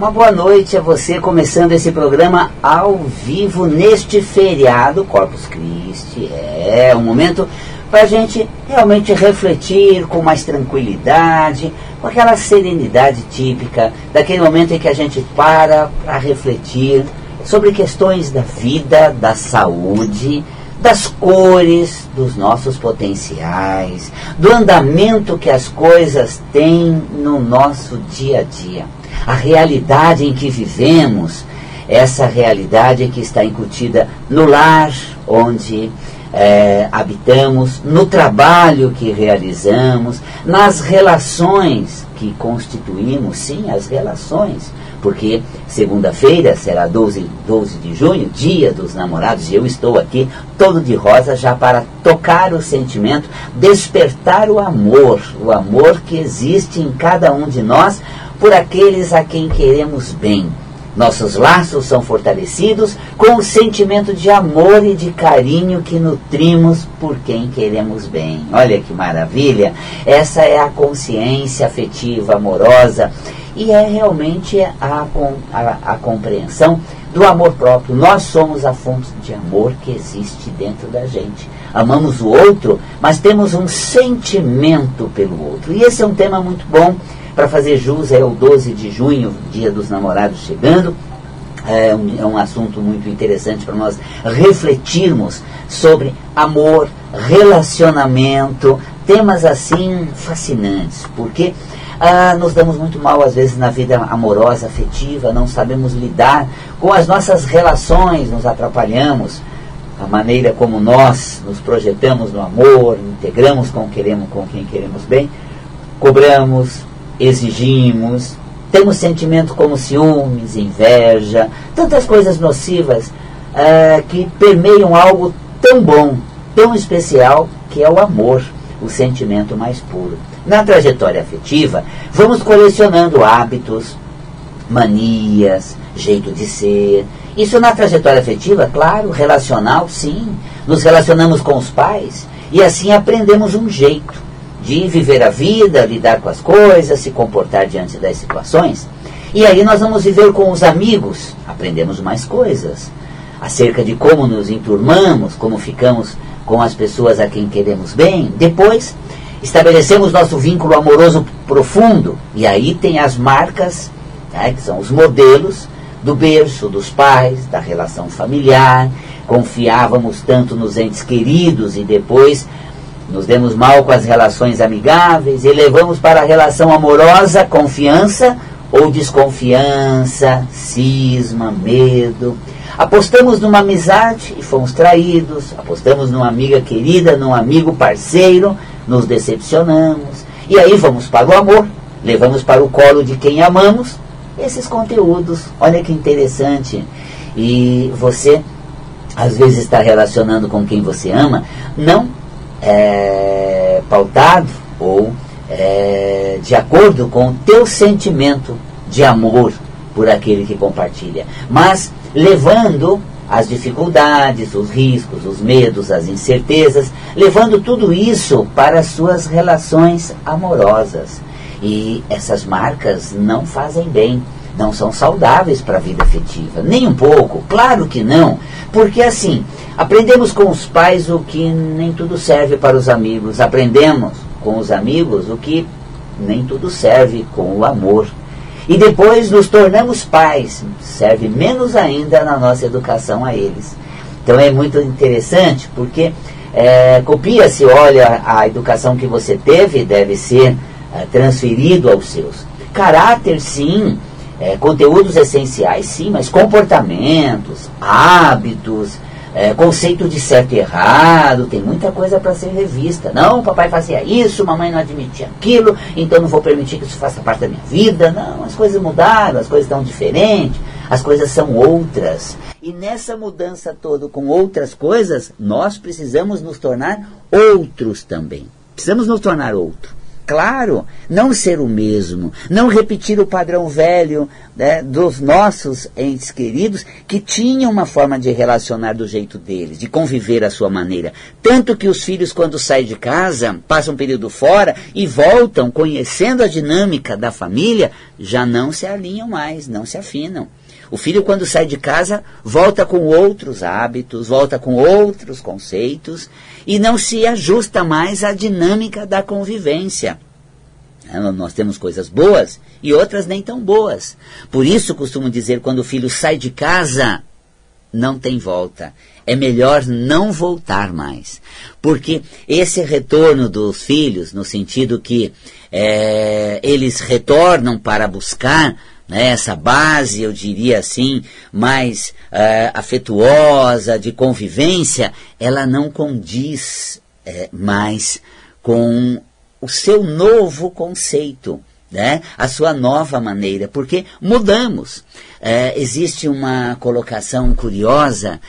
Uma boa noite a você, começando esse programa ao vivo neste feriado Corpus Christi. É um momento para a gente realmente refletir com mais tranquilidade, com aquela serenidade típica daquele momento em que a gente para para refletir sobre questões da vida, da saúde, das cores dos nossos potenciais, do andamento que as coisas têm no nosso dia a dia a realidade em que vivemos, essa realidade que está incutida no lar onde é, habitamos, no trabalho que realizamos, nas relações que constituímos, sim, as relações, porque segunda-feira será 12, 12 de junho, dia dos namorados, e eu estou aqui todo de rosa já para tocar o sentimento, despertar o amor, o amor que existe em cada um de nós por aqueles a quem queremos bem. Nossos laços são fortalecidos com o sentimento de amor e de carinho que nutrimos por quem queremos bem. Olha que maravilha! Essa é a consciência afetiva, amorosa e é realmente a, a, a compreensão do amor próprio. Nós somos a fonte de amor que existe dentro da gente. Amamos o outro, mas temos um sentimento pelo outro. E esse é um tema muito bom para fazer jus é o 12 de junho, dia dos namorados chegando. É um, é um assunto muito interessante para nós refletirmos sobre amor, relacionamento, temas assim fascinantes, porque ah, nos damos muito mal às vezes na vida amorosa, afetiva, não sabemos lidar com as nossas relações, nos atrapalhamos, a maneira como nós nos projetamos no amor, integramos com, queremos, com quem queremos bem, cobramos, exigimos, temos sentimentos como ciúmes, inveja, tantas coisas nocivas uh, que permeiam algo tão bom, tão especial, que é o amor, o sentimento mais puro. Na trajetória afetiva, vamos colecionando hábitos, manias, jeito de ser. Isso na trajetória afetiva, claro, relacional, sim. Nos relacionamos com os pais e assim aprendemos um jeito de viver a vida, lidar com as coisas, se comportar diante das situações. E aí nós vamos viver com os amigos, aprendemos mais coisas acerca de como nos enturmamos, como ficamos com as pessoas a quem queremos bem. Depois, estabelecemos nosso vínculo amoroso profundo, e aí tem as marcas, né, que são os modelos do berço, dos pais, da relação familiar. Confiávamos tanto nos entes queridos e depois nos demos mal com as relações amigáveis e levamos para a relação amorosa confiança ou desconfiança, cisma, medo. Apostamos numa amizade e fomos traídos. Apostamos numa amiga querida, num amigo parceiro, nos decepcionamos. E aí vamos para o amor, levamos para o colo de quem amamos esses conteúdos. Olha que interessante. E você às vezes está relacionando com quem você ama, não é, pautado ou é, de acordo com o teu sentimento de amor por aquele que compartilha, mas levando as dificuldades, os riscos, os medos, as incertezas, levando tudo isso para as suas relações amorosas. E essas marcas não fazem bem, não são saudáveis para a vida afetiva, nem um pouco, claro que não, porque assim, aprendemos com os pais o que nem tudo serve para os amigos, aprendemos com os amigos o que nem tudo serve com o amor. E depois nos tornamos pais, serve menos ainda na nossa educação a eles. Então é muito interessante porque é, copia-se, olha, a educação que você teve deve ser é, transferido aos seus. Caráter, sim, é, conteúdos essenciais, sim, mas comportamentos, hábitos, é, conceito de certo e errado, tem muita coisa para ser revista. Não, papai fazia isso, mamãe não admitia aquilo, então não vou permitir que isso faça parte da minha vida. Não, as coisas mudaram, as coisas estão diferentes, as coisas são outras. E nessa mudança toda com outras coisas, nós precisamos nos tornar outros também. Precisamos nos tornar outro. Claro, não ser o mesmo, não repetir o padrão velho né, dos nossos entes queridos que tinham uma forma de relacionar do jeito deles, de conviver à sua maneira. Tanto que os filhos, quando saem de casa, passam um período fora e voltam conhecendo a dinâmica da família, já não se alinham mais, não se afinam. O filho, quando sai de casa, volta com outros hábitos, volta com outros conceitos e não se ajusta mais à dinâmica da convivência. É, nós temos coisas boas e outras nem tão boas. Por isso costumo dizer quando o filho sai de casa, não tem volta. É melhor não voltar mais. Porque esse retorno dos filhos, no sentido que é, eles retornam para buscar né, essa base, eu diria assim, mais uh, afetuosa, de convivência, ela não condiz uh, mais com o seu novo conceito, né, a sua nova maneira, porque mudamos. Uh, existe uma colocação curiosa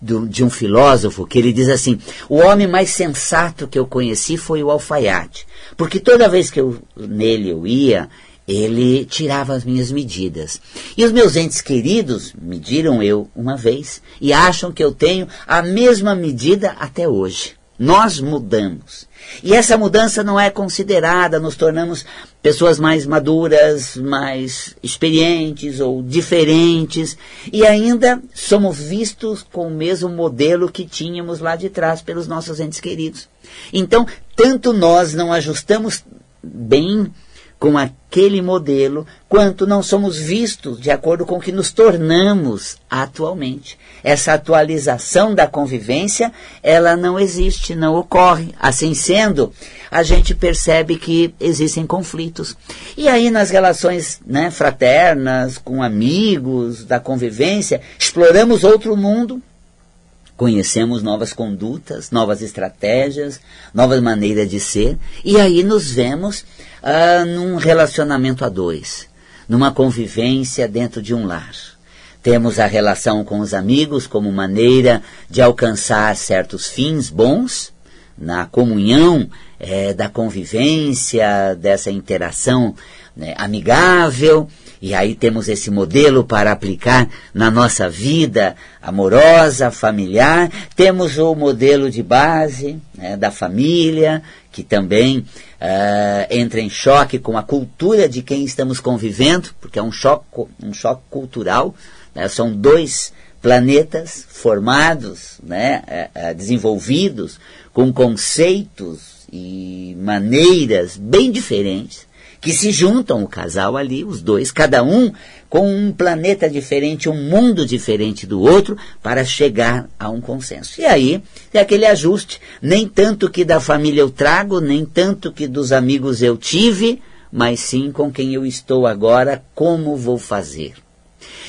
do, de um filósofo que ele diz assim: o homem mais sensato que eu conheci foi o alfaiate, porque toda vez que eu, nele eu ia, ele tirava as minhas medidas. E os meus entes queridos mediram eu uma vez e acham que eu tenho a mesma medida até hoje. Nós mudamos. E essa mudança não é considerada, nos tornamos pessoas mais maduras, mais experientes ou diferentes, e ainda somos vistos com o mesmo modelo que tínhamos lá de trás pelos nossos entes queridos. Então, tanto nós não ajustamos bem com aquele modelo, quanto não somos vistos de acordo com o que nos tornamos atualmente. Essa atualização da convivência, ela não existe, não ocorre. Assim sendo, a gente percebe que existem conflitos. E aí nas relações né, fraternas, com amigos, da convivência, exploramos outro mundo, conhecemos novas condutas, novas estratégias, novas maneiras de ser, e aí nos vemos ah, num relacionamento a dois, numa convivência dentro de um lar. Temos a relação com os amigos como maneira de alcançar certos fins bons, na comunhão é, da convivência, dessa interação né, amigável, e aí temos esse modelo para aplicar na nossa vida amorosa, familiar. Temos o modelo de base né, da família, que também uh, entra em choque com a cultura de quem estamos convivendo, porque é um choque, um choque cultural. Né, são dois planetas formados, né, uh, uh, desenvolvidos, com conceitos e maneiras bem diferentes que se juntam, o casal ali, os dois, cada um com um planeta diferente, um mundo diferente do outro, para chegar a um consenso. E aí é aquele ajuste, nem tanto que da família eu trago, nem tanto que dos amigos eu tive, mas sim com quem eu estou agora, como vou fazer.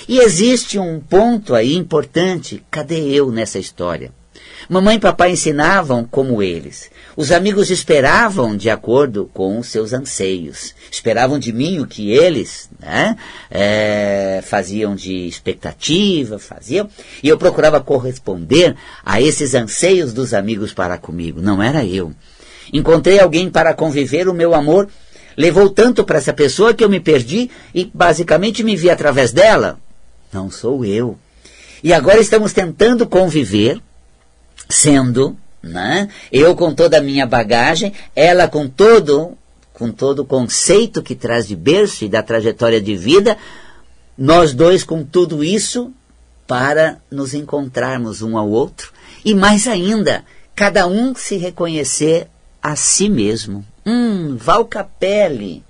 E existe um ponto aí importante, cadê eu nessa história? Mamãe e papai ensinavam como eles. Os amigos esperavam de acordo com os seus anseios. Esperavam de mim o que eles né, é, faziam de expectativa, faziam. E eu procurava corresponder a esses anseios dos amigos para comigo. Não era eu. Encontrei alguém para conviver, o meu amor levou tanto para essa pessoa que eu me perdi e basicamente me vi através dela. Não sou eu. E agora estamos tentando conviver, sendo né? Eu com toda a minha bagagem, ela com todo com todo o conceito que traz de berço e da trajetória de vida, nós dois com tudo isso para nos encontrarmos um ao outro e mais ainda, cada um se reconhecer a si mesmo. Hum, Valcapelli.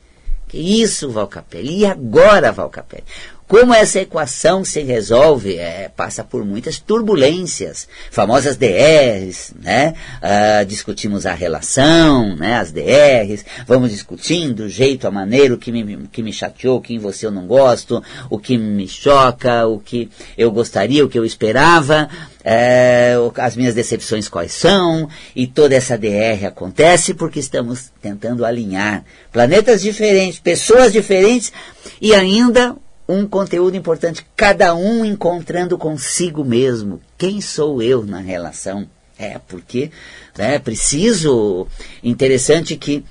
Que isso, Valcapelli? E agora, Valcapelli? Como essa equação se resolve? É, passa por muitas turbulências, famosas DRs, né? Ah, discutimos a relação, né? As DRs, vamos discutindo o jeito, a maneira, o que me, que me chateou, o que em você eu não gosto, o que me choca, o que eu gostaria, o que eu esperava, é, as minhas decepções quais são, e toda essa DR acontece porque estamos tentando alinhar planetas diferentes, pessoas diferentes e ainda um conteúdo importante, cada um encontrando consigo mesmo quem sou eu na relação. É, porque é né, preciso, interessante que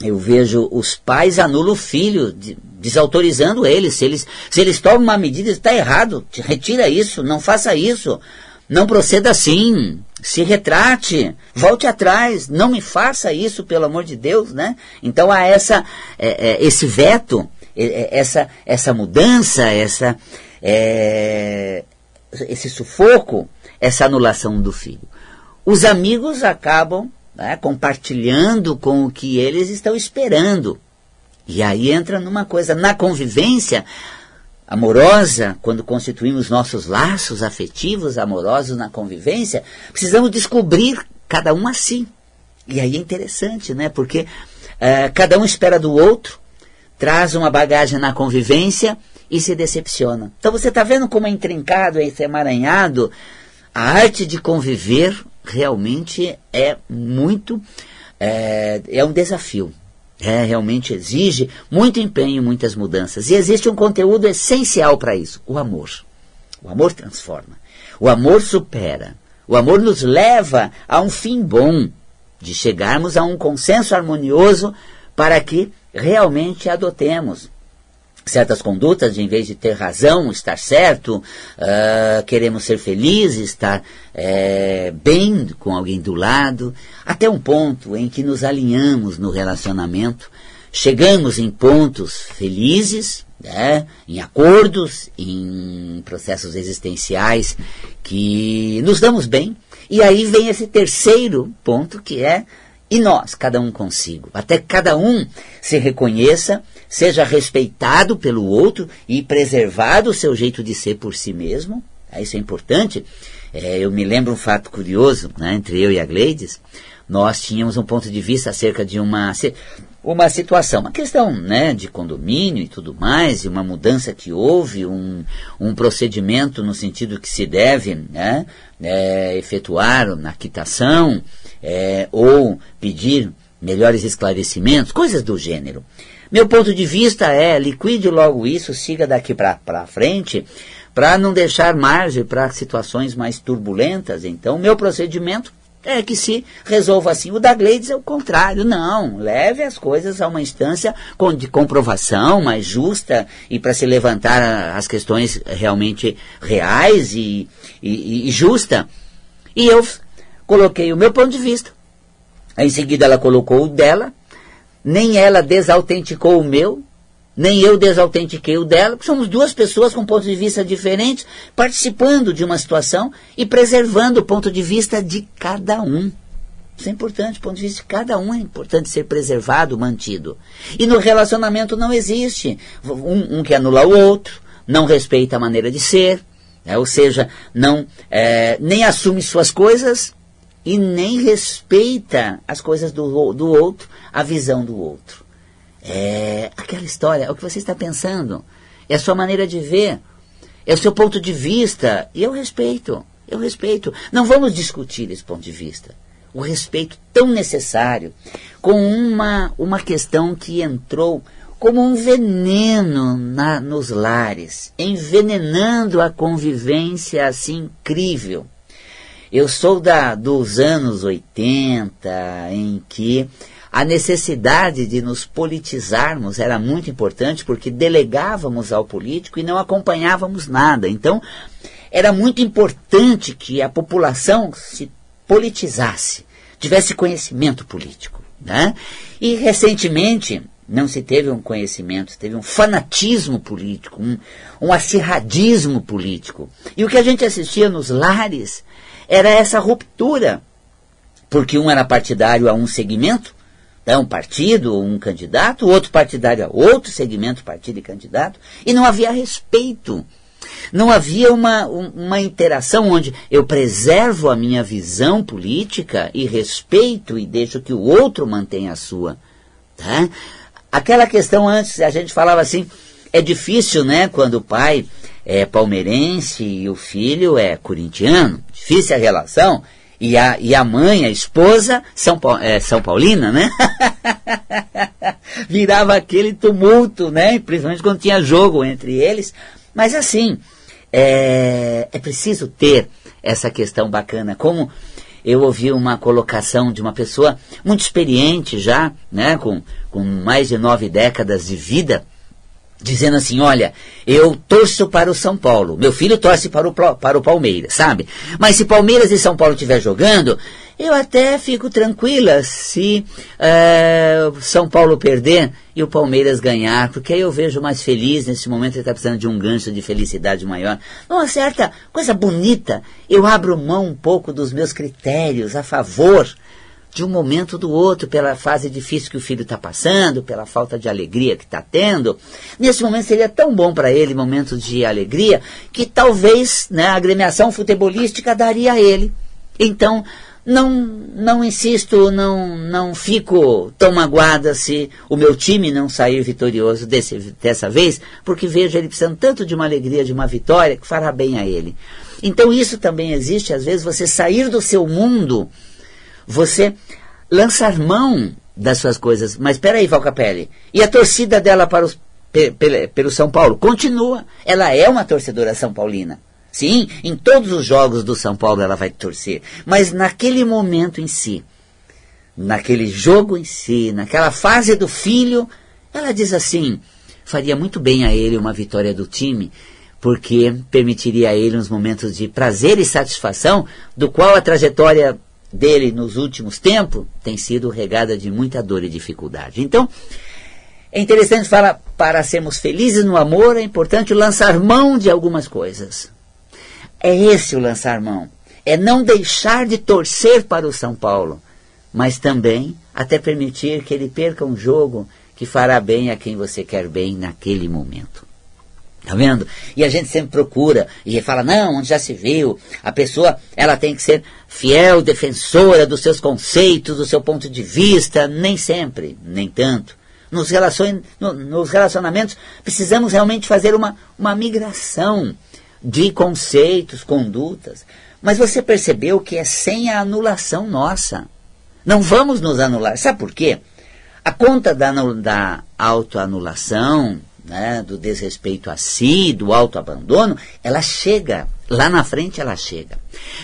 eu vejo os pais anulam o filho, desautorizando eles. Se eles, se eles tomam uma medida, está errado. Retira isso, não faça isso. Não proceda assim. Se retrate, volte atrás, não me faça isso, pelo amor de Deus, né? Então há essa, é, é, esse veto, essa, essa mudança, essa, é, esse sufoco, essa anulação do filho. Os amigos acabam né, compartilhando com o que eles estão esperando. E aí entra numa coisa, na convivência amorosa, quando constituímos nossos laços afetivos amorosos na convivência, precisamos descobrir cada um a si. E aí é interessante, né? Porque uh, cada um espera do outro, traz uma bagagem na convivência e se decepciona. Então você está vendo como é intrincado, esse emaranhado a arte de conviver realmente é muito. É, é um desafio. É, realmente exige muito empenho, muitas mudanças. E existe um conteúdo essencial para isso: o amor. O amor transforma. O amor supera. O amor nos leva a um fim bom, de chegarmos a um consenso harmonioso para que realmente adotemos certas condutas, de, em vez de ter razão, estar certo, uh, queremos ser felizes, estar é, bem com alguém do lado, até um ponto em que nos alinhamos no relacionamento, chegamos em pontos felizes, né, em acordos, em processos existenciais que nos damos bem, e aí vem esse terceiro ponto que é e nós, cada um consigo, até que cada um se reconheça seja respeitado pelo outro e preservado o seu jeito de ser por si mesmo. É, isso é importante. É, eu me lembro um fato curioso, né, entre eu e a Gleides, nós tínhamos um ponto de vista acerca de uma, uma situação, uma questão né, de condomínio e tudo mais, e uma mudança que houve, um, um procedimento no sentido que se deve né, é, efetuar na quitação é, ou pedir melhores esclarecimentos, coisas do gênero. Meu ponto de vista é, liquide logo isso, siga daqui para frente, para não deixar margem para situações mais turbulentas. Então, meu procedimento é que se resolva assim. O da Gleides é o contrário. Não, leve as coisas a uma instância de comprovação mais justa e para se levantar as questões realmente reais e, e, e justa. E eu coloquei o meu ponto de vista. Em seguida ela colocou o dela nem ela desautenticou o meu, nem eu desautentiquei o dela, somos duas pessoas com pontos de vista diferentes, participando de uma situação e preservando o ponto de vista de cada um. Isso é importante, o ponto de vista de cada um é importante ser preservado, mantido. E no relacionamento não existe um, um que anula o outro, não respeita a maneira de ser, né? ou seja, não é, nem assume suas coisas e nem respeita as coisas do, do outro, a visão do outro. É aquela história, é o que você está pensando, é a sua maneira de ver, é o seu ponto de vista, e eu respeito, eu respeito. Não vamos discutir esse ponto de vista. O respeito tão necessário, com uma, uma questão que entrou como um veneno na, nos lares, envenenando a convivência assim incrível. Eu sou da, dos anos 80, em que a necessidade de nos politizarmos era muito importante, porque delegávamos ao político e não acompanhávamos nada. Então, era muito importante que a população se politizasse, tivesse conhecimento político. Né? E, recentemente, não se teve um conhecimento, teve um fanatismo político, um, um acirradismo político. E o que a gente assistia nos lares era essa ruptura. Porque um era partidário a um segmento, né, um partido, um candidato, outro partidário a outro segmento, partido e candidato, e não havia respeito. Não havia uma, uma interação onde eu preservo a minha visão política e respeito e deixo que o outro mantenha a sua. Tá? Aquela questão antes, a gente falava assim, é difícil, né, quando o pai é palmeirense e o filho é corintiano, difícil a relação, e a, e a mãe, a esposa, São, é, São Paulina, né? Virava aquele tumulto, né? Principalmente quando tinha jogo entre eles. Mas assim, é, é preciso ter essa questão bacana. Como eu ouvi uma colocação de uma pessoa muito experiente já, né, com, com mais de nove décadas de vida, dizendo assim: olha, eu torço para o São Paulo, meu filho torce para o, para o Palmeiras, sabe? Mas se Palmeiras e São Paulo estiver jogando, eu até fico tranquila se é, São Paulo perder e o Palmeiras ganhar, porque aí eu vejo mais feliz nesse momento, ele está precisando de um gancho de felicidade maior. Uma certa coisa bonita, eu abro mão um pouco dos meus critérios a favor de um momento do outro, pela fase difícil que o filho está passando, pela falta de alegria que está tendo. Nesse momento seria tão bom para ele, momentos de alegria, que talvez né, a agremiação futebolística daria a ele. Então, não, não insisto, não, não fico tão magoada se o meu time não sair vitorioso desse, dessa vez, porque vejo ele precisando tanto de uma alegria, de uma vitória, que fará bem a ele. Então isso também existe, às vezes, você sair do seu mundo você lançar mão das suas coisas. Mas peraí, Valcapelli, e a torcida dela para os, pelo, pelo São Paulo? Continua. Ela é uma torcedora São Paulina. Sim, em todos os jogos do São Paulo ela vai torcer. Mas naquele momento em si, naquele jogo em si, naquela fase do filho, ela diz assim: faria muito bem a ele uma vitória do time, porque permitiria a ele uns momentos de prazer e satisfação, do qual a trajetória dele nos últimos tempos tem sido regada de muita dor e dificuldade. Então, é interessante falar, para sermos felizes no amor, é importante lançar mão de algumas coisas. É esse o lançar mão. É não deixar de torcer para o São Paulo, mas também até permitir que ele perca um jogo que fará bem a quem você quer bem naquele momento. Tá vendo? E a gente sempre procura e fala, não, onde já se viu, a pessoa ela tem que ser fiel, defensora dos seus conceitos, do seu ponto de vista, nem sempre, nem tanto. Nos, relacion, no, nos relacionamentos precisamos realmente fazer uma, uma migração de conceitos, condutas. Mas você percebeu que é sem a anulação nossa. Não vamos nos anular. Sabe por quê? A conta da, da autoanulação, né, do desrespeito a si, do autoabandono, ela chega, lá na frente ela chega.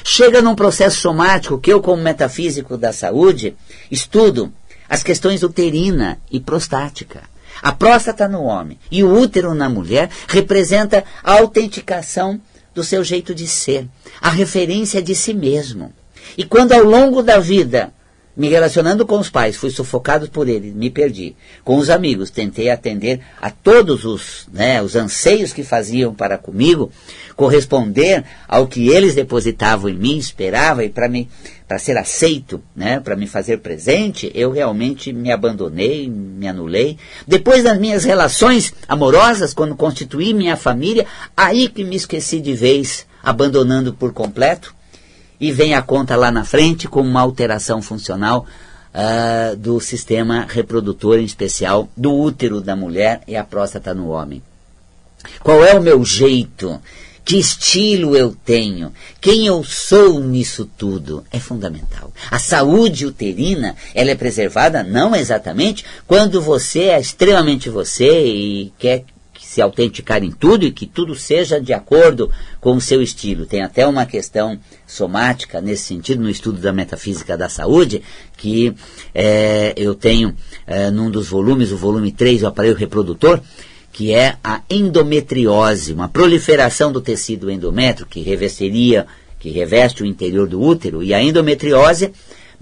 Chega num processo somático que eu, como metafísico da saúde, estudo as questões uterina e prostática. A próstata no homem e o útero na mulher representa a autenticação do seu jeito de ser, a referência de si mesmo. E quando ao longo da vida me relacionando com os pais, fui sufocado por eles, me perdi. Com os amigos, tentei atender a todos os, né, os anseios que faziam para comigo, corresponder ao que eles depositavam em mim, esperava e para me para ser aceito, né, para me fazer presente, eu realmente me abandonei, me anulei. Depois das minhas relações amorosas, quando constituí minha família, aí que me esqueci de vez, abandonando por completo e vem a conta lá na frente com uma alteração funcional uh, do sistema reprodutor, em especial do útero da mulher e a próstata no homem. Qual é o meu jeito? Que estilo eu tenho? Quem eu sou nisso tudo? É fundamental. A saúde uterina, ela é preservada não exatamente quando você é extremamente você e quer se autenticar em tudo e que tudo seja de acordo com o seu estilo. Tem até uma questão somática nesse sentido, no estudo da metafísica da saúde, que é, eu tenho é, num dos volumes, o volume 3, o aparelho reprodutor, que é a endometriose, uma proliferação do tecido endométrio que revestiria, que reveste o interior do útero, e a endometriose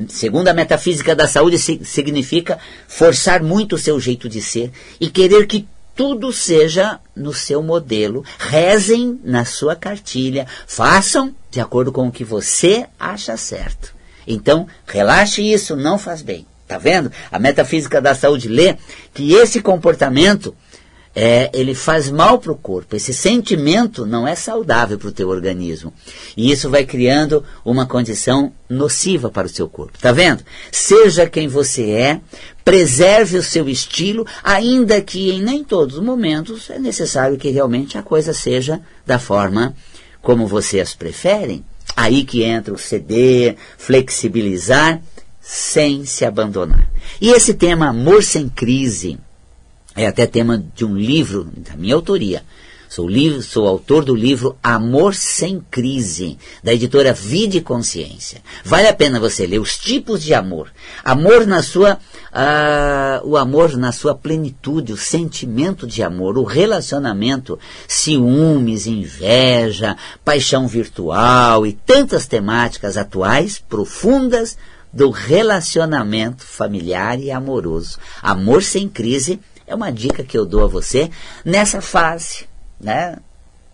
segundo a metafísica da saúde, significa forçar muito o seu jeito de ser e querer que tudo seja no seu modelo. Rezem na sua cartilha. Façam de acordo com o que você acha certo. Então, relaxe isso, não faz bem. Tá vendo? A metafísica da saúde lê que esse comportamento é, ele faz mal para o corpo. Esse sentimento não é saudável para o teu organismo. E isso vai criando uma condição nociva para o seu corpo. Tá vendo? Seja quem você é, preserve o seu estilo, ainda que em nem todos os momentos é necessário que realmente a coisa seja da forma como vocês preferem. Aí que entra o ceder, flexibilizar, sem se abandonar. E esse tema amor sem crise é até tema de um livro da minha autoria Sou, livro, sou autor do livro Amor Sem Crise, da editora Vida Consciência. Vale a pena você ler os tipos de amor. Amor na sua, uh, o amor na sua plenitude, o sentimento de amor, o relacionamento, ciúmes, inveja, paixão virtual e tantas temáticas atuais, profundas, do relacionamento familiar e amoroso. Amor sem crise é uma dica que eu dou a você nessa fase né,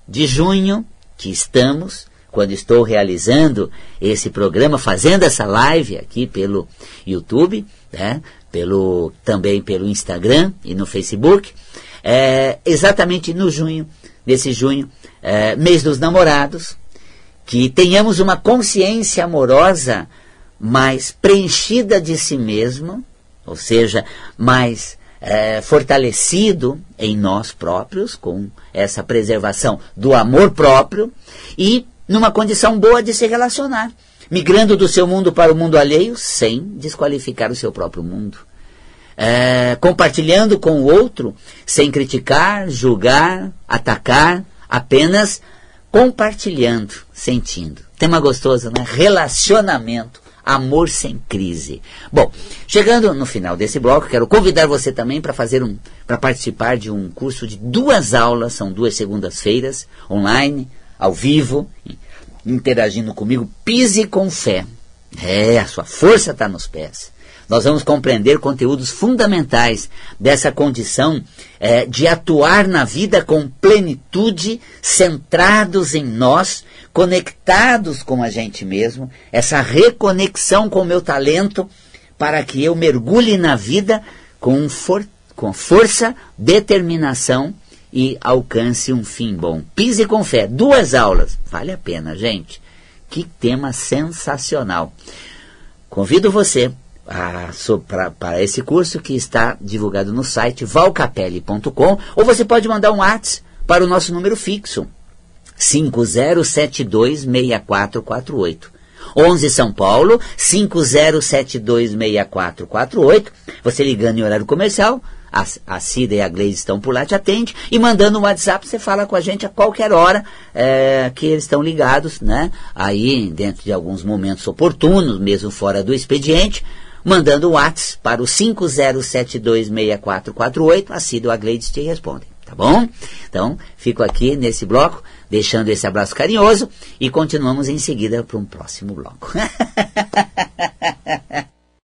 de junho que estamos, quando estou realizando esse programa, fazendo essa live aqui pelo YouTube, né, pelo, também pelo Instagram e no Facebook, é, exatamente no junho, nesse junho, é, mês dos namorados, que tenhamos uma consciência amorosa mais preenchida de si mesmo, ou seja, mais é, fortalecido em nós próprios, com essa preservação do amor próprio e numa condição boa de se relacionar, migrando do seu mundo para o mundo alheio sem desqualificar o seu próprio mundo. É, compartilhando com o outro sem criticar, julgar, atacar, apenas compartilhando, sentindo. Tema gostoso, né? Relacionamento Amor sem crise. Bom, chegando no final desse bloco, quero convidar você também para fazer um, para participar de um curso de duas aulas, são duas segundas-feiras, online, ao vivo, interagindo comigo. Pise com fé. É, a sua força está nos pés nós vamos compreender conteúdos fundamentais dessa condição é, de atuar na vida com plenitude, centrados em nós, conectados com a gente mesmo, essa reconexão com o meu talento, para que eu mergulhe na vida com, for com força, determinação e alcance um fim bom. Pise com fé, duas aulas, vale a pena, gente. Que tema sensacional. Convido você a, para esse curso que está divulgado no site valcapelli.com ou você pode mandar um WhatsApp para o nosso número fixo 50726448. 11 São Paulo, 50726448. Você ligando em horário comercial, a, a Cida e a Gleise estão por lá, te atende, e mandando um WhatsApp, você fala com a gente a qualquer hora é, que eles estão ligados, né? Aí, dentro de alguns momentos oportunos, mesmo fora do expediente, mandando o WhatsApp para o 50726448, a a Gleides te respondem, tá bom? Então, fico aqui nesse bloco, deixando esse abraço carinhoso e continuamos em seguida para um próximo bloco.